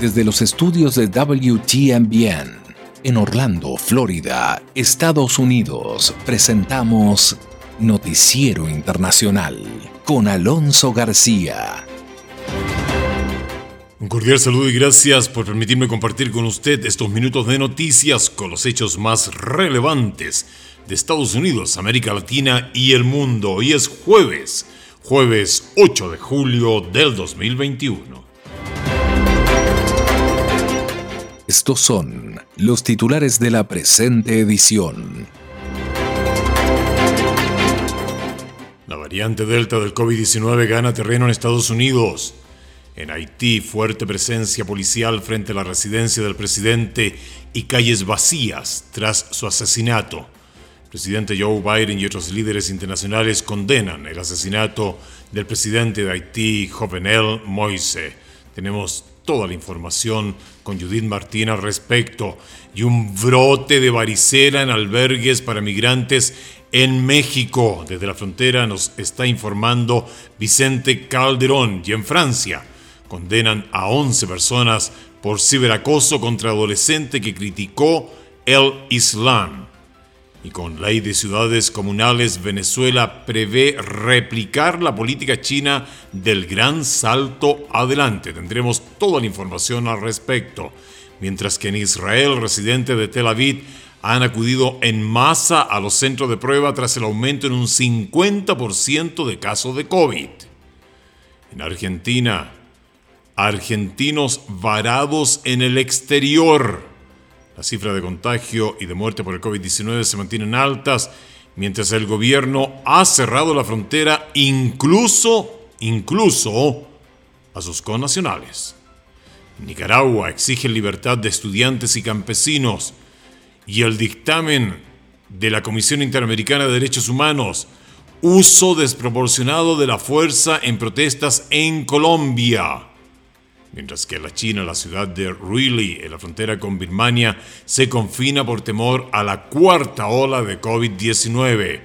Desde los estudios de WTMBN en Orlando, Florida, Estados Unidos, presentamos Noticiero Internacional con Alonso García. Un cordial saludo y gracias por permitirme compartir con usted estos minutos de noticias con los hechos más relevantes de Estados Unidos, América Latina y el mundo. Hoy es jueves, jueves 8 de julio del 2021. Estos son los titulares de la presente edición. La variante Delta del COVID-19 gana terreno en Estados Unidos. En Haití, fuerte presencia policial frente a la residencia del presidente y calles vacías tras su asesinato. El presidente Joe Biden y otros líderes internacionales condenan el asesinato del presidente de Haití, Jovenel Moise. Tenemos toda la información con Judith Martín al respecto y un brote de varicela en albergues para migrantes en México. Desde la frontera nos está informando Vicente Calderón y en Francia condenan a 11 personas por ciberacoso contra adolescente que criticó el Islam. Y con ley de ciudades comunales, Venezuela prevé replicar la política china del gran salto adelante. Tendremos toda la información al respecto. Mientras que en Israel, residentes de Tel Aviv han acudido en masa a los centros de prueba tras el aumento en un 50% de casos de COVID. En Argentina, argentinos varados en el exterior las cifras de contagio y de muerte por el COVID-19 se mantienen altas, mientras el gobierno ha cerrado la frontera incluso, incluso a sus connacionales. Nicaragua exige libertad de estudiantes y campesinos y el dictamen de la Comisión Interamericana de Derechos Humanos, uso desproporcionado de la fuerza en protestas en Colombia mientras que la China, la ciudad de Ruili, en la frontera con Birmania, se confina por temor a la cuarta ola de COVID-19.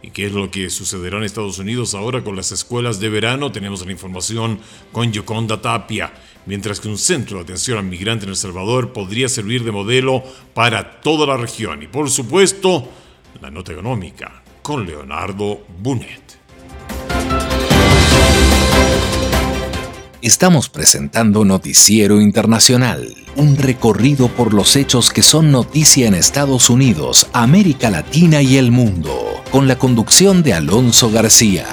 ¿Y qué es lo que sucederá en Estados Unidos ahora con las escuelas de verano? Tenemos la información con Yoconda Tapia. Mientras que un centro de atención al migrante en El Salvador podría servir de modelo para toda la región. Y por supuesto, la nota económica con Leonardo Bunet. Estamos presentando Noticiero Internacional, un recorrido por los hechos que son noticia en Estados Unidos, América Latina y el mundo, con la conducción de Alonso García.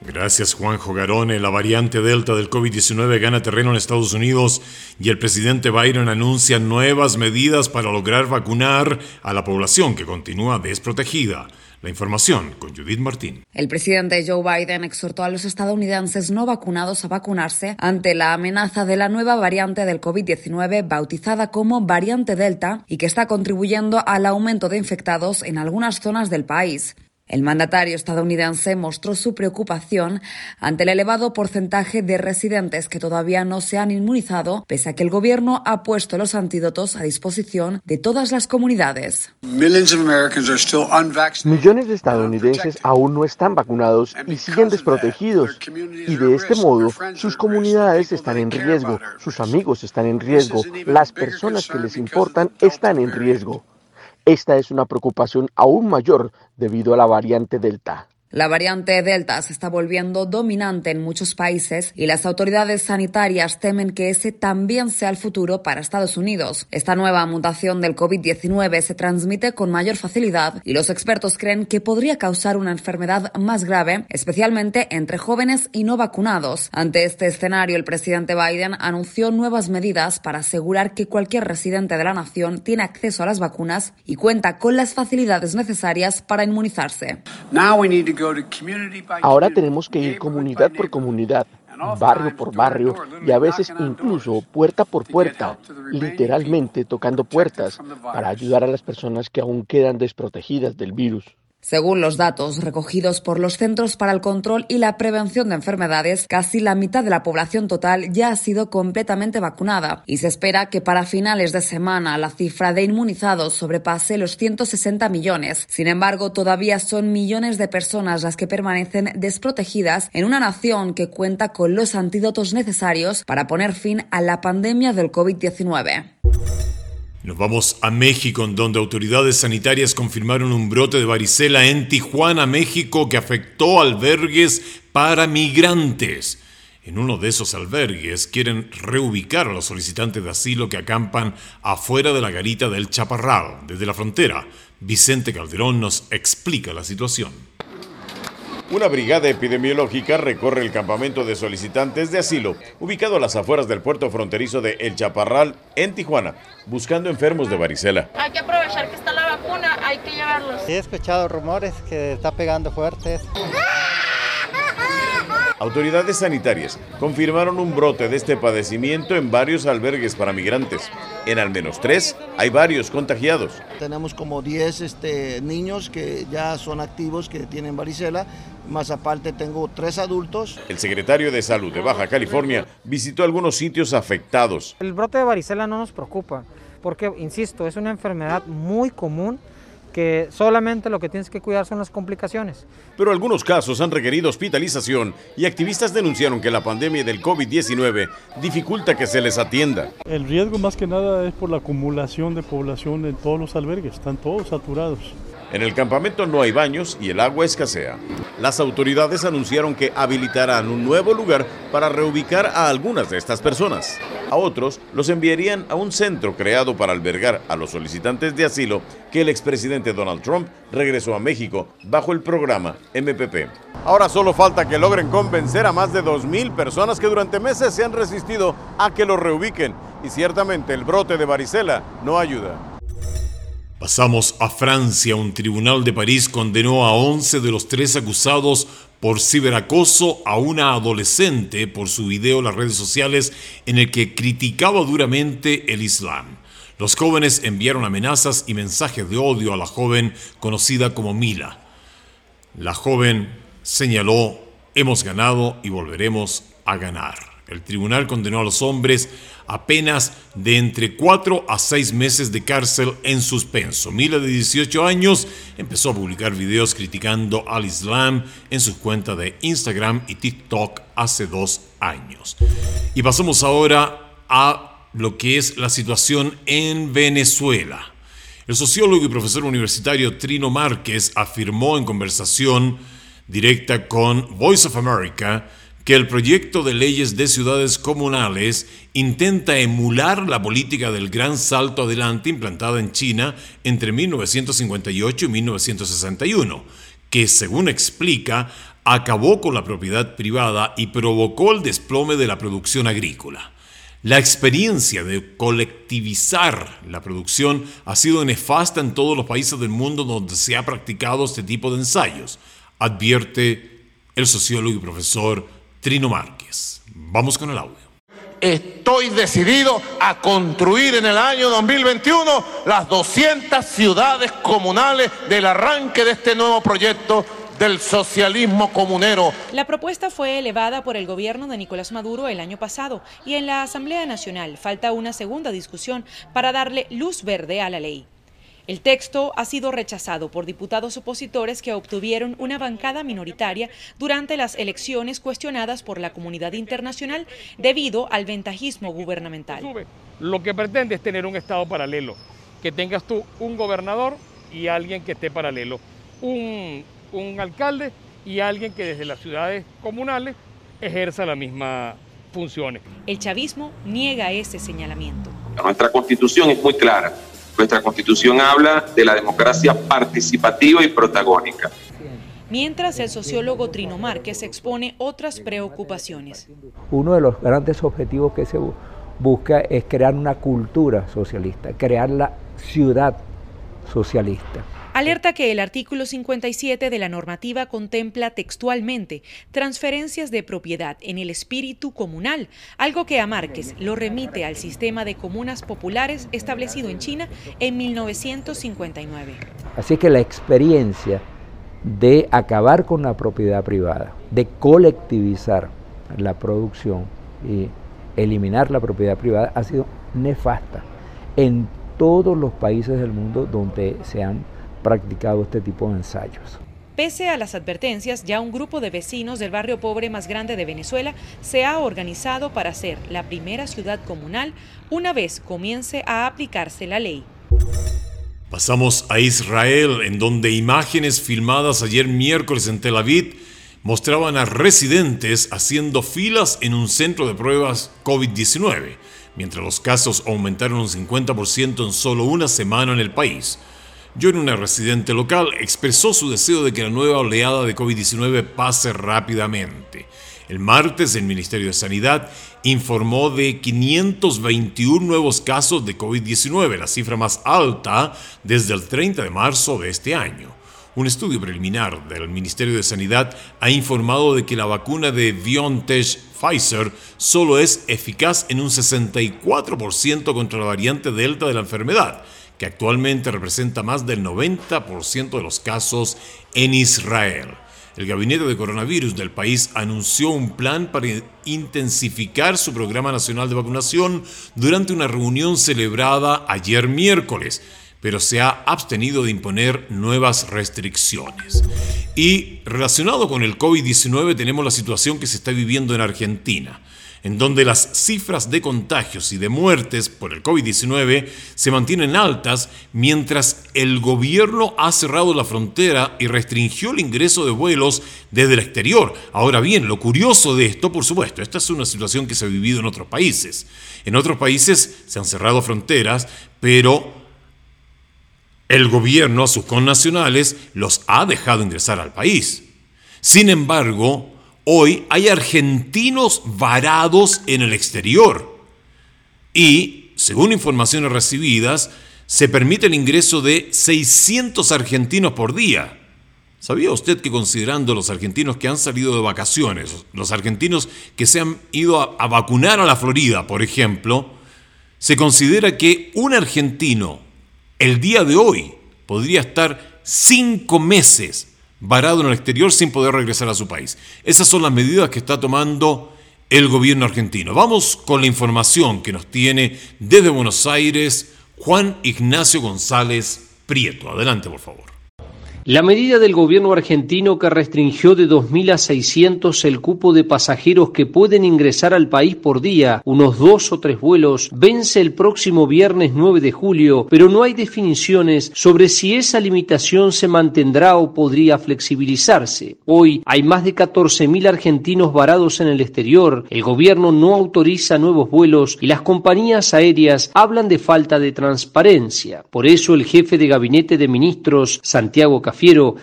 Gracias Juanjo Garone. La variante Delta del COVID-19 gana terreno en Estados Unidos y el presidente Biden anuncia nuevas medidas para lograr vacunar a la población que continúa desprotegida. La información con Judith Martín. El presidente Joe Biden exhortó a los estadounidenses no vacunados a vacunarse ante la amenaza de la nueva variante del COVID-19 bautizada como variante Delta y que está contribuyendo al aumento de infectados en algunas zonas del país. El mandatario estadounidense mostró su preocupación ante el elevado porcentaje de residentes que todavía no se han inmunizado, pese a que el gobierno ha puesto los antídotos a disposición de todas las comunidades. Millones de estadounidenses aún no están vacunados y siguen desprotegidos. Y de este modo, sus comunidades están en riesgo, sus amigos están en riesgo, las personas que les importan están en riesgo. Esta es una preocupación aún mayor debido a la variante Delta. La variante Delta se está volviendo dominante en muchos países y las autoridades sanitarias temen que ese también sea el futuro para Estados Unidos. Esta nueva mutación del COVID-19 se transmite con mayor facilidad y los expertos creen que podría causar una enfermedad más grave, especialmente entre jóvenes y no vacunados. Ante este escenario, el presidente Biden anunció nuevas medidas para asegurar que cualquier residente de la nación tiene acceso a las vacunas y cuenta con las facilidades necesarias para inmunizarse. Ahora tenemos que ir comunidad por comunidad, barrio por barrio y a veces incluso puerta por puerta, literalmente tocando puertas para ayudar a las personas que aún quedan desprotegidas del virus. Según los datos recogidos por los Centros para el Control y la Prevención de Enfermedades, casi la mitad de la población total ya ha sido completamente vacunada y se espera que para finales de semana la cifra de inmunizados sobrepase los 160 millones. Sin embargo, todavía son millones de personas las que permanecen desprotegidas en una nación que cuenta con los antídotos necesarios para poner fin a la pandemia del COVID-19. Nos vamos a México, donde autoridades sanitarias confirmaron un brote de varicela en Tijuana, México, que afectó albergues para migrantes. En uno de esos albergues quieren reubicar a los solicitantes de asilo que acampan afuera de la garita del Chaparral, desde la frontera. Vicente Calderón nos explica la situación. Una brigada epidemiológica recorre el campamento de solicitantes de asilo, ubicado a las afueras del puerto fronterizo de El Chaparral, en Tijuana, buscando enfermos de varicela. Hay que aprovechar que está la vacuna, hay que llevarlos. He escuchado rumores que está pegando fuerte. Autoridades sanitarias confirmaron un brote de este padecimiento en varios albergues para migrantes. En al menos tres hay varios contagiados. Tenemos como 10 este, niños que ya son activos, que tienen varicela, más aparte tengo tres adultos. El secretario de Salud de Baja California visitó algunos sitios afectados. El brote de varicela no nos preocupa, porque, insisto, es una enfermedad muy común que solamente lo que tienes que cuidar son las complicaciones. Pero algunos casos han requerido hospitalización y activistas denunciaron que la pandemia del COVID-19 dificulta que se les atienda. El riesgo más que nada es por la acumulación de población en todos los albergues, están todos saturados. En el campamento no hay baños y el agua escasea. Las autoridades anunciaron que habilitarán un nuevo lugar para reubicar a algunas de estas personas. A otros los enviarían a un centro creado para albergar a los solicitantes de asilo que el expresidente Donald Trump regresó a México bajo el programa MPP. Ahora solo falta que logren convencer a más de 2.000 personas que durante meses se han resistido a que los reubiquen y ciertamente el brote de varicela no ayuda. Pasamos a Francia. Un tribunal de París condenó a 11 de los tres acusados por ciberacoso a una adolescente por su video en las redes sociales en el que criticaba duramente el Islam. Los jóvenes enviaron amenazas y mensajes de odio a la joven conocida como Mila. La joven señaló, hemos ganado y volveremos a ganar. El tribunal condenó a los hombres a penas de entre 4 a 6 meses de cárcel en suspenso. Mila, de 18 años, empezó a publicar videos criticando al Islam en sus cuentas de Instagram y TikTok hace dos años. Y pasamos ahora a lo que es la situación en Venezuela. El sociólogo y profesor universitario Trino Márquez afirmó en conversación directa con Voice of America que el proyecto de leyes de ciudades comunales intenta emular la política del gran salto adelante implantada en China entre 1958 y 1961, que según explica acabó con la propiedad privada y provocó el desplome de la producción agrícola. La experiencia de colectivizar la producción ha sido nefasta en todos los países del mundo donde se ha practicado este tipo de ensayos, advierte el sociólogo y profesor Trino Márquez. Vamos con el audio. Estoy decidido a construir en el año 2021 las 200 ciudades comunales del arranque de este nuevo proyecto del socialismo comunero. La propuesta fue elevada por el gobierno de Nicolás Maduro el año pasado y en la Asamblea Nacional falta una segunda discusión para darle luz verde a la ley. El texto ha sido rechazado por diputados opositores que obtuvieron una bancada minoritaria durante las elecciones cuestionadas por la comunidad internacional debido al ventajismo gubernamental. Lo que pretende es tener un Estado paralelo, que tengas tú un gobernador y alguien que esté paralelo, un, un alcalde y alguien que desde las ciudades comunales ejerza las mismas funciones. El chavismo niega ese señalamiento. Nuestra constitución es muy clara nuestra constitución habla de la democracia participativa y protagónica. Mientras el sociólogo Trino Márquez expone otras preocupaciones. Uno de los grandes objetivos que se busca es crear una cultura socialista, crear la ciudad socialista. Alerta que el artículo 57 de la normativa contempla textualmente transferencias de propiedad en el espíritu comunal, algo que a Márquez lo remite al sistema de comunas populares establecido en China en 1959. Así que la experiencia de acabar con la propiedad privada, de colectivizar la producción y eliminar la propiedad privada ha sido nefasta en todos los países del mundo donde se han practicado este tipo de ensayos. Pese a las advertencias, ya un grupo de vecinos del barrio pobre más grande de Venezuela se ha organizado para ser la primera ciudad comunal una vez comience a aplicarse la ley. Pasamos a Israel, en donde imágenes filmadas ayer miércoles en Tel Aviv mostraban a residentes haciendo filas en un centro de pruebas COVID-19, mientras los casos aumentaron un 50% en solo una semana en el país. John, una residente local, expresó su deseo de que la nueva oleada de COVID-19 pase rápidamente. El martes el Ministerio de Sanidad informó de 521 nuevos casos de COVID-19, la cifra más alta desde el 30 de marzo de este año. Un estudio preliminar del Ministerio de Sanidad ha informado de que la vacuna de BioNTech Pfizer solo es eficaz en un 64% contra la variante Delta de la enfermedad que actualmente representa más del 90% de los casos en Israel. El gabinete de coronavirus del país anunció un plan para intensificar su programa nacional de vacunación durante una reunión celebrada ayer miércoles, pero se ha abstenido de imponer nuevas restricciones. Y relacionado con el COVID-19 tenemos la situación que se está viviendo en Argentina en donde las cifras de contagios y de muertes por el COVID-19 se mantienen altas mientras el gobierno ha cerrado la frontera y restringió el ingreso de vuelos desde el exterior. Ahora bien, lo curioso de esto, por supuesto, esta es una situación que se ha vivido en otros países. En otros países se han cerrado fronteras, pero el gobierno a sus connacionales los ha dejado ingresar al país. Sin embargo, Hoy hay argentinos varados en el exterior y, según informaciones recibidas, se permite el ingreso de 600 argentinos por día. ¿Sabía usted que considerando los argentinos que han salido de vacaciones, los argentinos que se han ido a, a, vacunar a la Florida, por ejemplo, se considera que un argentino el día de hoy podría estar cinco meses varado en el exterior sin poder regresar a su país. Esas son las medidas que está tomando el gobierno argentino. Vamos con la información que nos tiene desde Buenos Aires Juan Ignacio González Prieto. Adelante, por favor. La medida del gobierno argentino que restringió de 2.000 a 600 el cupo de pasajeros que pueden ingresar al país por día, unos dos o tres vuelos, vence el próximo viernes 9 de julio, pero no hay definiciones sobre si esa limitación se mantendrá o podría flexibilizarse. Hoy hay más de 14.000 argentinos varados en el exterior, el gobierno no autoriza nuevos vuelos y las compañías aéreas hablan de falta de transparencia. Por eso el jefe de gabinete de ministros, Santiago Café,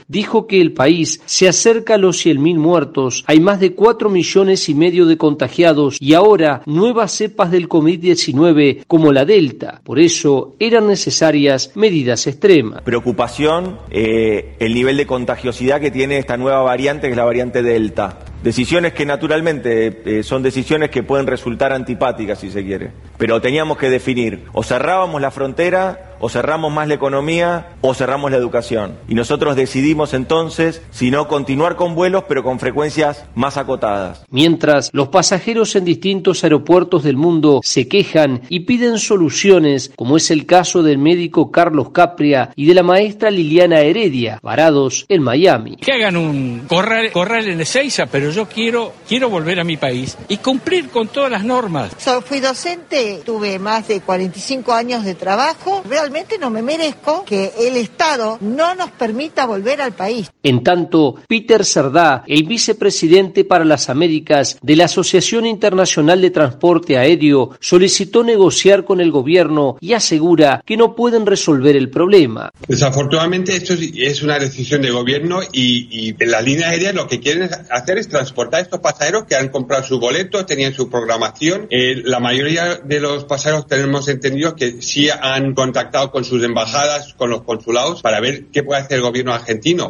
Dijo que el país se acerca a los 100.000 muertos, hay más de 4 millones y medio de contagiados y ahora nuevas cepas del COVID-19 como la Delta. Por eso eran necesarias medidas extremas. Preocupación eh, el nivel de contagiosidad que tiene esta nueva variante, que es la variante Delta. Decisiones que naturalmente eh, son decisiones que pueden resultar antipáticas si se quiere. Pero teníamos que definir, o cerrábamos la frontera, o cerramos más la economía, o cerramos la educación. Y nosotros decidimos entonces si no continuar con vuelos, pero con frecuencias más acotadas. Mientras los pasajeros en distintos aeropuertos del mundo se quejan y piden soluciones, como es el caso del médico Carlos Capria y de la maestra Liliana Heredia, varados en Miami. Que hagan un corral, corral en Ezeiza, pero yo quiero, quiero volver a mi país y cumplir con todas las normas. So, fui docente, tuve más de 45 años de trabajo. Realmente no me merezco que el Estado no nos permita volver al país. En tanto, Peter Cerdá, el vicepresidente para las Américas de la Asociación Internacional de Transporte Aéreo, solicitó negociar con el gobierno y asegura que no pueden resolver el problema. Desafortunadamente esto es una decisión de gobierno y, y las líneas aéreas lo que quieren hacer es transportar a estos pasajeros que han comprado su boleto, tenían su programación. Eh, la mayoría de los pasajeros tenemos entendido que sí han contactado con sus embajadas, con los consulados, para ver qué puede hacer el gobierno argentino.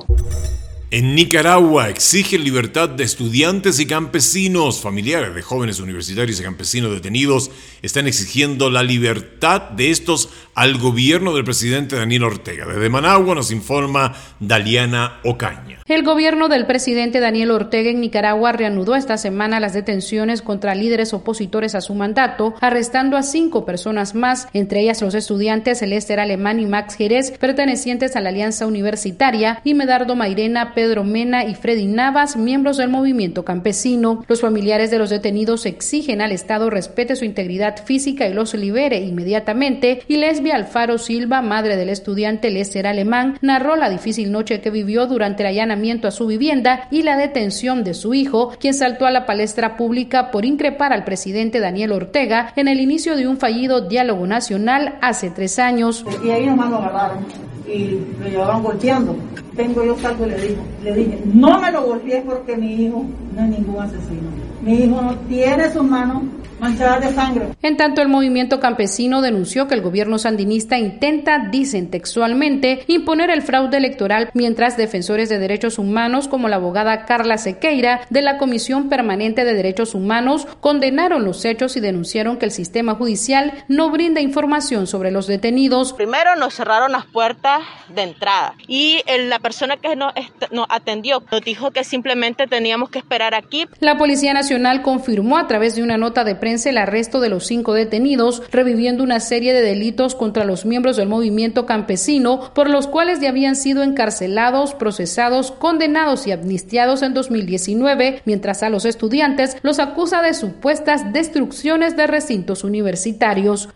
En Nicaragua exigen libertad de estudiantes y campesinos. Familiares de jóvenes universitarios y campesinos detenidos están exigiendo la libertad de estos al gobierno del presidente Daniel Ortega. Desde Managua nos informa Daliana Ocaña. El gobierno del presidente Daniel Ortega en Nicaragua reanudó esta semana las detenciones contra líderes opositores a su mandato, arrestando a cinco personas más, entre ellas los estudiantes Lester Alemán y Max Jerez, pertenecientes a la Alianza Universitaria, y Medardo Mairena, Pedro Mena y Freddy Navas, miembros del movimiento campesino. Los familiares de los detenidos exigen al Estado respete su integridad física y los libere inmediatamente, y Lesbia Alfaro Silva, madre del estudiante Lester Alemán, narró la difícil noche que vivió durante la llana a su vivienda y la detención de su hijo, quien saltó a la palestra pública por increpar al presidente Daniel Ortega en el inicio de un fallido diálogo nacional hace tres años. Y ahí nomás lo agarraron y lo llevaban golpeando. Tengo yo salgo y le, digo, le dije, no me lo golpees porque mi hijo no es ningún asesino. Mi hijo no tiene sus manos de sangre. En tanto, el movimiento campesino denunció que el gobierno sandinista intenta, dicen textualmente, imponer el fraude electoral, mientras defensores de derechos humanos, como la abogada Carla Sequeira de la Comisión Permanente de Derechos Humanos, condenaron los hechos y denunciaron que el sistema judicial no brinda información sobre los detenidos. Primero nos cerraron las puertas de entrada y la persona que nos, nos atendió nos dijo que simplemente teníamos que esperar aquí. La Policía Nacional confirmó a través de una nota de prensa el arresto de los cinco detenidos, reviviendo una serie de delitos contra los miembros del movimiento campesino, por los cuales ya habían sido encarcelados, procesados, condenados y amnistiados en 2019, mientras a los estudiantes los acusa de supuestas destrucciones de recintos universitarios.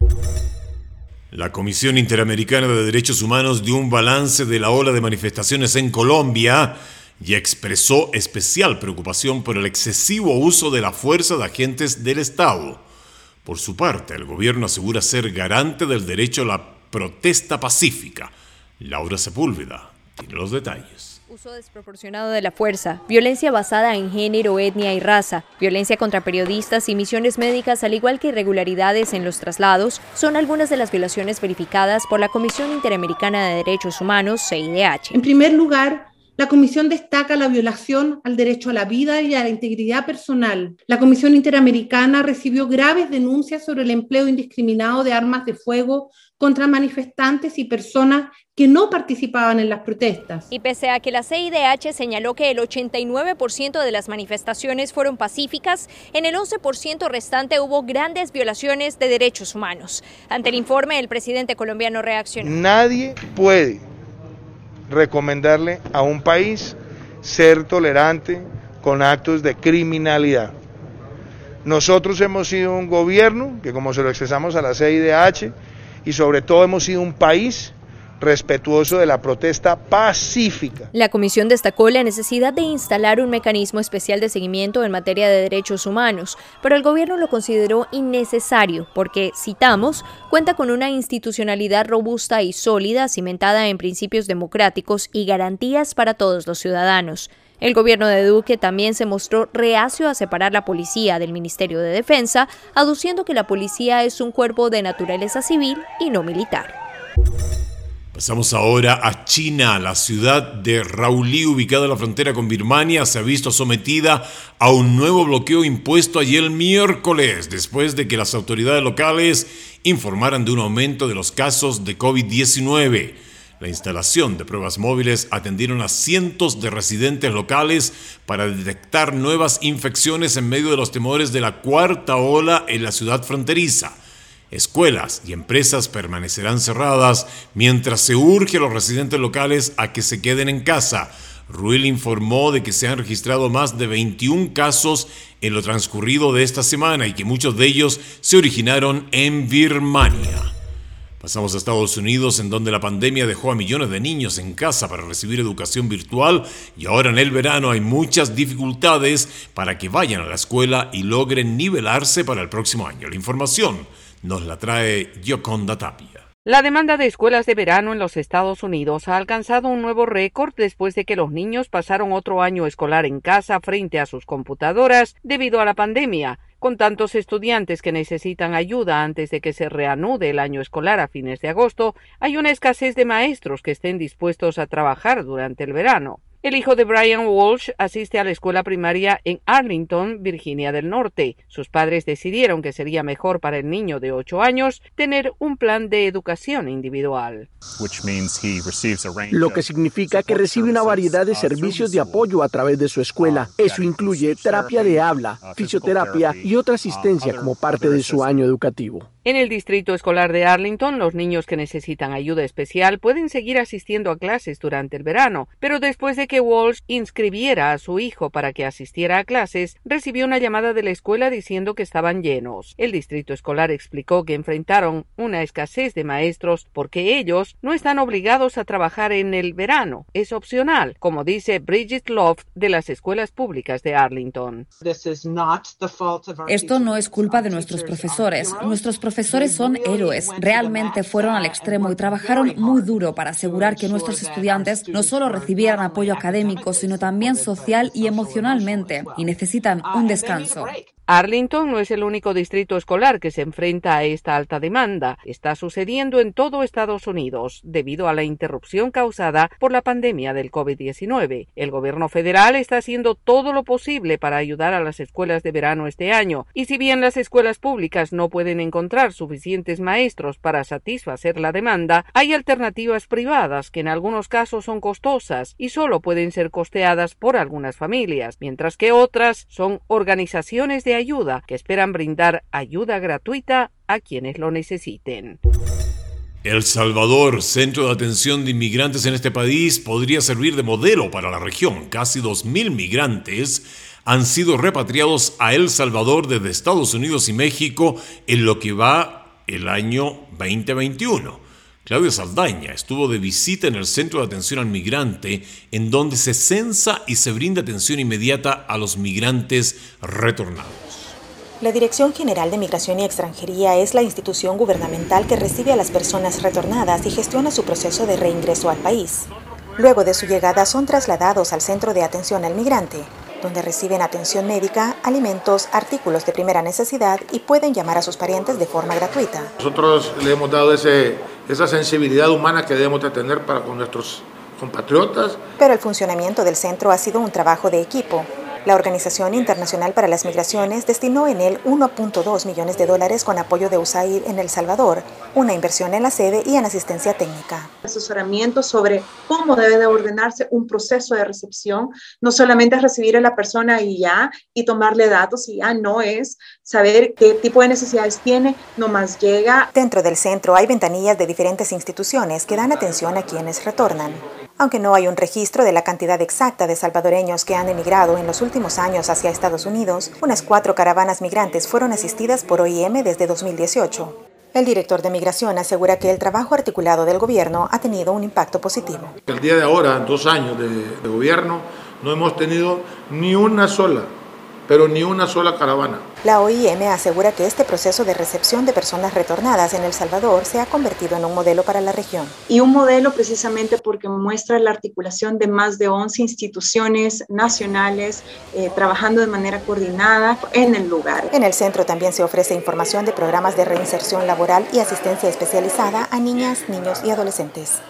La Comisión Interamericana de Derechos Humanos dio un balance de la ola de manifestaciones en Colombia y expresó especial preocupación por el excesivo uso de la fuerza de agentes del Estado. Por su parte, el gobierno asegura ser garante del derecho a la protesta pacífica. Laura Sepúlveda tiene los detalles. Uso desproporcionado de la fuerza, violencia basada en género, etnia y raza, violencia contra periodistas y misiones médicas, al igual que irregularidades en los traslados, son algunas de las violaciones verificadas por la Comisión Interamericana de Derechos Humanos, CIDH. En primer lugar, la Comisión destaca la violación al derecho a la vida y a la integridad personal. La Comisión Interamericana recibió graves denuncias sobre el empleo indiscriminado de armas de fuego contra manifestantes y personas que no participaban en las protestas. Y pese a que la CIDH señaló que el 89% de las manifestaciones fueron pacíficas, en el 11% restante hubo grandes violaciones de derechos humanos. Ante el informe, el presidente colombiano reaccionó. Nadie puede recomendarle a un país ser tolerante con actos de criminalidad. Nosotros hemos sido un gobierno que, como se lo expresamos a la CIDH, y sobre todo hemos sido un país respetuoso de la protesta pacífica. La comisión destacó la necesidad de instalar un mecanismo especial de seguimiento en materia de derechos humanos, pero el gobierno lo consideró innecesario porque, citamos, cuenta con una institucionalidad robusta y sólida cimentada en principios democráticos y garantías para todos los ciudadanos. El gobierno de Duque también se mostró reacio a separar la policía del Ministerio de Defensa, aduciendo que la policía es un cuerpo de naturaleza civil y no militar. Pasamos ahora a China. La ciudad de Raulí, ubicada en la frontera con Birmania, se ha visto sometida a un nuevo bloqueo impuesto ayer miércoles, después de que las autoridades locales informaran de un aumento de los casos de COVID-19. La instalación de pruebas móviles atendieron a cientos de residentes locales para detectar nuevas infecciones en medio de los temores de la cuarta ola en la ciudad fronteriza. Escuelas y empresas permanecerán cerradas mientras se urge a los residentes locales a que se queden en casa. Ruel informó de que se han registrado más de 21 casos en lo transcurrido de esta semana y que muchos de ellos se originaron en Birmania. Pasamos a Estados Unidos, en donde la pandemia dejó a millones de niños en casa para recibir educación virtual y ahora en el verano hay muchas dificultades para que vayan a la escuela y logren nivelarse para el próximo año. La información nos la trae Yoconda Tapia. La demanda de escuelas de verano en los Estados Unidos ha alcanzado un nuevo récord después de que los niños pasaron otro año escolar en casa frente a sus computadoras debido a la pandemia. Con tantos estudiantes que necesitan ayuda antes de que se reanude el año escolar a fines de agosto, hay una escasez de maestros que estén dispuestos a trabajar durante el verano. El hijo de Brian Walsh asiste a la escuela primaria en Arlington, Virginia del Norte. Sus padres decidieron que sería mejor para el niño de 8 años tener un plan de educación individual. Lo que significa que recibe una variedad de servicios de apoyo a través de su escuela. Eso incluye terapia de habla, fisioterapia y otra asistencia como parte de su año educativo. En el distrito escolar de Arlington, los niños que necesitan ayuda especial pueden seguir asistiendo a clases durante el verano, pero después de que Walsh inscribiera a su hijo para que asistiera a clases, recibió una llamada de la escuela diciendo que estaban llenos. El distrito escolar explicó que enfrentaron una escasez de maestros porque ellos no están obligados a trabajar en el verano, es opcional, como dice Bridget Love de las escuelas públicas de Arlington. Esto no es culpa de nuestros profesores. Nuestros profesores son héroes. Realmente fueron al extremo y trabajaron muy duro para asegurar que nuestros estudiantes no solo recibieran apoyo académico, sino también social y emocionalmente, y necesitan un descanso. Arlington no es el único distrito escolar que se enfrenta a esta alta demanda. Está sucediendo en todo Estados Unidos debido a la interrupción causada por la pandemia del COVID-19. El gobierno federal está haciendo todo lo posible para ayudar a las escuelas de verano este año, y si bien las escuelas públicas no pueden encontrar suficientes maestros para satisfacer la demanda, hay alternativas privadas que en algunos casos son costosas y solo pueden ser costeadas por algunas familias, mientras que otras son organizaciones de ayuda que esperan brindar ayuda gratuita a quienes lo necesiten. El Salvador, centro de atención de inmigrantes en este país, podría servir de modelo para la región. Casi 2.000 migrantes han sido repatriados a El Salvador desde Estados Unidos y México en lo que va el año 2021. Claudia Saldaña estuvo de visita en el Centro de Atención al Migrante, en donde se censa y se brinda atención inmediata a los migrantes retornados. La Dirección General de Migración y Extranjería es la institución gubernamental que recibe a las personas retornadas y gestiona su proceso de reingreso al país. Luego de su llegada son trasladados al Centro de Atención al Migrante, donde reciben atención médica, alimentos, artículos de primera necesidad y pueden llamar a sus parientes de forma gratuita. Nosotros le hemos dado ese, esa sensibilidad humana que debemos de tener para con nuestros compatriotas. Pero el funcionamiento del centro ha sido un trabajo de equipo. La Organización Internacional para las Migraciones destinó en él 1.2 millones de dólares con apoyo de USAID en El Salvador, una inversión en la sede y en asistencia técnica. Asesoramiento sobre cómo debe de ordenarse un proceso de recepción, no solamente es recibir a la persona y ya, y tomarle datos y ya, no es saber qué tipo de necesidades tiene, no más llega. Dentro del centro hay ventanillas de diferentes instituciones que dan atención a quienes retornan. Aunque no hay un registro de la cantidad exacta de salvadoreños que han emigrado en los últimos años hacia Estados Unidos, unas cuatro caravanas migrantes fueron asistidas por OIM desde 2018. El director de migración asegura que el trabajo articulado del gobierno ha tenido un impacto positivo. El día de ahora, dos años de, de gobierno, no hemos tenido ni una sola pero ni una sola caravana. La OIM asegura que este proceso de recepción de personas retornadas en El Salvador se ha convertido en un modelo para la región. Y un modelo precisamente porque muestra la articulación de más de 11 instituciones nacionales eh, trabajando de manera coordinada en el lugar. En el centro también se ofrece información de programas de reinserción laboral y asistencia especializada a niñas, niños y adolescentes.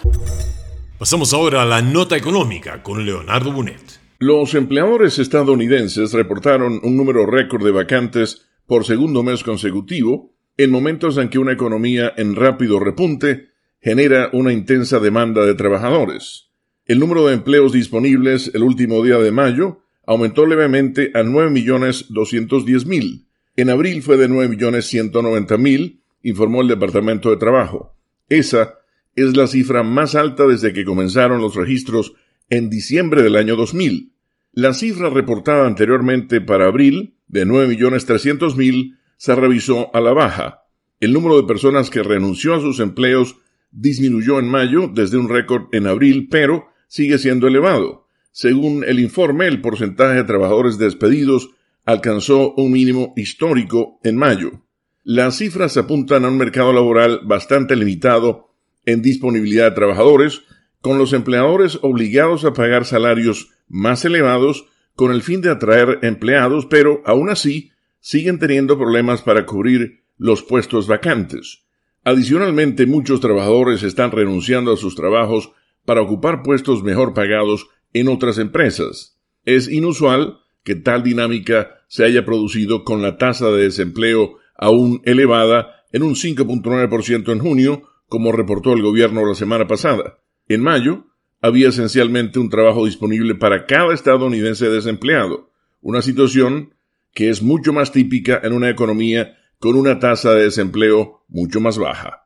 Pasamos ahora a la nota económica con Leonardo Bunet. Los empleadores estadounidenses reportaron un número récord de vacantes por segundo mes consecutivo en momentos en que una economía en rápido repunte genera una intensa demanda de trabajadores. El número de empleos disponibles el último día de mayo aumentó levemente a 9.210.000. En abril fue de 9.190.000, informó el Departamento de Trabajo. Esa es la cifra más alta desde que comenzaron los registros en diciembre del año 2000. La cifra reportada anteriormente para abril, de 9.300.000, se revisó a la baja. El número de personas que renunció a sus empleos disminuyó en mayo desde un récord en abril, pero sigue siendo elevado. Según el informe, el porcentaje de trabajadores despedidos alcanzó un mínimo histórico en mayo. Las cifras apuntan a un mercado laboral bastante limitado en disponibilidad de trabajadores, con los empleadores obligados a pagar salarios más elevados con el fin de atraer empleados, pero aún así siguen teniendo problemas para cubrir los puestos vacantes. Adicionalmente, muchos trabajadores están renunciando a sus trabajos para ocupar puestos mejor pagados en otras empresas. Es inusual que tal dinámica se haya producido con la tasa de desempleo aún elevada en un 5.9% en junio, como reportó el gobierno la semana pasada. En mayo, había esencialmente un trabajo disponible para cada estadounidense desempleado, una situación que es mucho más típica en una economía con una tasa de desempleo mucho más baja.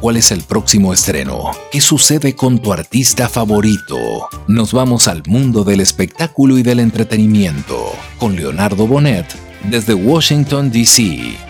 ¿Cuál es el próximo estreno? ¿Qué sucede con tu artista favorito? Nos vamos al mundo del espectáculo y del entretenimiento con Leonardo Bonet desde Washington, D.C.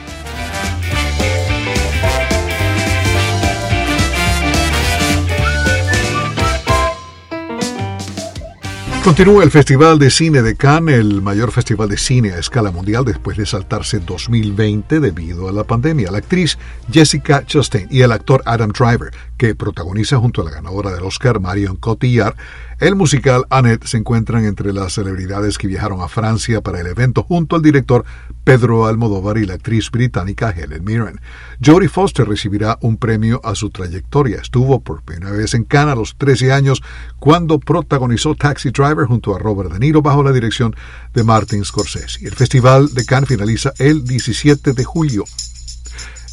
Continúa el Festival de Cine de Cannes, el mayor festival de cine a escala mundial después de saltarse 2020 debido a la pandemia. La actriz Jessica Chastain y el actor Adam Driver, que protagoniza junto a la ganadora del Oscar Marion Cotillard, el musical Annette se encuentran entre las celebridades que viajaron a Francia para el evento junto al director Pedro Almodóvar y la actriz británica Helen Mirren. Jodie Foster recibirá un premio a su trayectoria. Estuvo por primera vez en Cannes a los 13 años cuando protagonizó Taxi Driver junto a Robert De Niro bajo la dirección de Martin Scorsese. El Festival de Cannes finaliza el 17 de julio.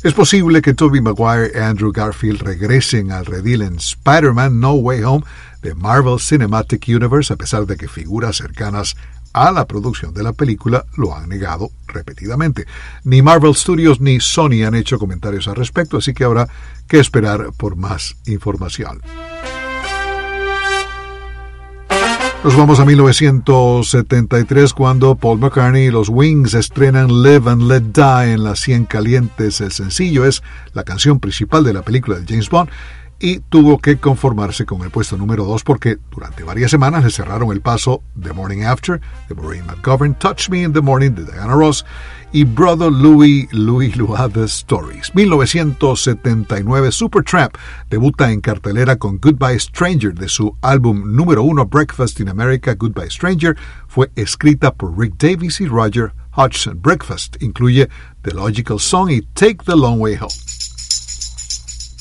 Es posible que Tobey Maguire y Andrew Garfield regresen al redil en Spider-Man No Way Home de Marvel Cinematic Universe, a pesar de que figuras cercanas a la producción de la película lo han negado repetidamente. Ni Marvel Studios ni Sony han hecho comentarios al respecto, así que habrá que esperar por más información. Nos vamos a 1973 cuando Paul McCartney y los Wings estrenan Live and Let Die en las 100 calientes. El sencillo es la canción principal de la película de James Bond y tuvo que conformarse con el puesto número 2 porque durante varias semanas le cerraron el paso The Morning After de Maureen McGovern, Touch Me in the Morning de Diana Ross y Brother Louis Louis Luada Stories. 1979 Supertramp debuta en cartelera con Goodbye Stranger de su álbum número 1 Breakfast in America Goodbye Stranger fue escrita por Rick Davies y Roger Hodgson. Breakfast incluye The Logical Song y Take the Long Way Home.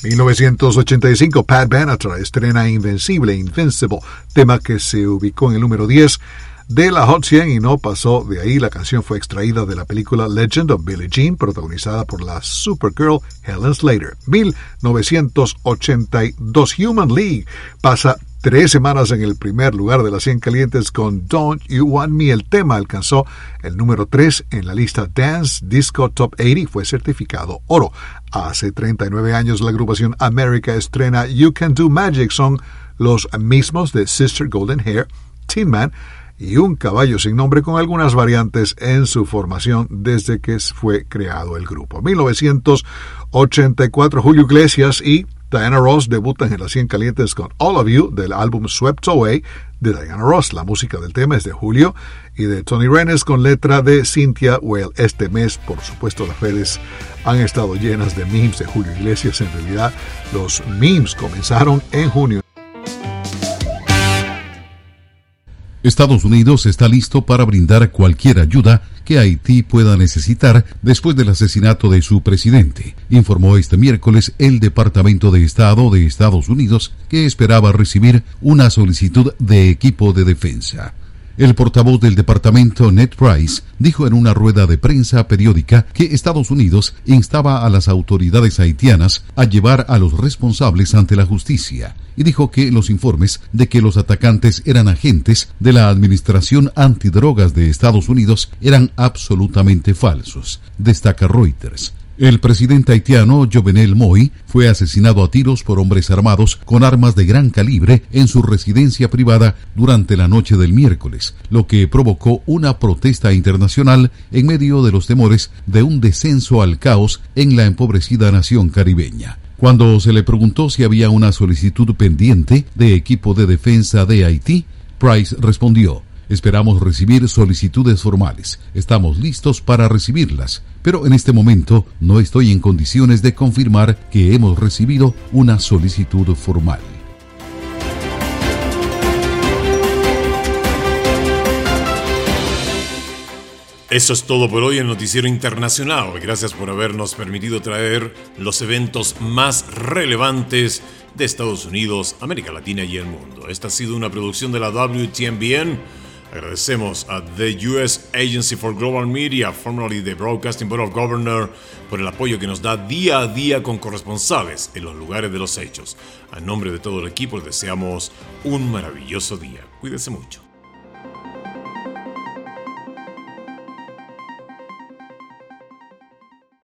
1985, Pat Benatar estrena Invencible, Invincible, tema que se ubicó en el número 10 de la Hot 100 y no pasó de ahí. La canción fue extraída de la película Legend of Billie Jean, protagonizada por la Supergirl Helen Slater. 1982, Human League pasa tres semanas en el primer lugar de las 100 calientes con Don't You Want Me. El tema alcanzó el número 3 en la lista Dance Disco Top 80 y fue certificado oro. Hace 39 años la agrupación America estrena You Can Do Magic. Son los mismos de Sister Golden Hair, Tin Man y un caballo sin nombre con algunas variantes en su formación desde que fue creado el grupo. 1984 Julio Iglesias y Diana Ross debutan en las 100 calientes con All of You del álbum Swept Away de Diana Ross. La música del tema es de Julio y de Tony Rennes con letra de Cynthia Well. Este mes, por supuesto, las redes han estado llenas de memes de Julio Iglesias. En realidad, los memes comenzaron en junio. Estados Unidos está listo para brindar cualquier ayuda que Haití pueda necesitar después del asesinato de su presidente, informó este miércoles el Departamento de Estado de Estados Unidos, que esperaba recibir una solicitud de equipo de defensa. El portavoz del departamento, Ned Price, dijo en una rueda de prensa periódica que Estados Unidos instaba a las autoridades haitianas a llevar a los responsables ante la justicia y dijo que los informes de que los atacantes eran agentes de la Administración Antidrogas de Estados Unidos eran absolutamente falsos, destaca Reuters. El presidente haitiano Jovenel Moy fue asesinado a tiros por hombres armados con armas de gran calibre en su residencia privada durante la noche del miércoles, lo que provocó una protesta internacional en medio de los temores de un descenso al caos en la empobrecida nación caribeña. Cuando se le preguntó si había una solicitud pendiente de equipo de defensa de Haití, Price respondió Esperamos recibir solicitudes formales. Estamos listos para recibirlas, pero en este momento no estoy en condiciones de confirmar que hemos recibido una solicitud formal. Eso es todo por hoy en Noticiero Internacional. Gracias por habernos permitido traer los eventos más relevantes de Estados Unidos, América Latina y el mundo. Esta ha sido una producción de la WTMBN. Agradecemos a the US Agency for Global Media, formerly the Broadcasting Board of Governors, por el apoyo que nos da día a día con corresponsales en los lugares de los hechos. A nombre de todo el equipo les deseamos un maravilloso día. Cuídense mucho.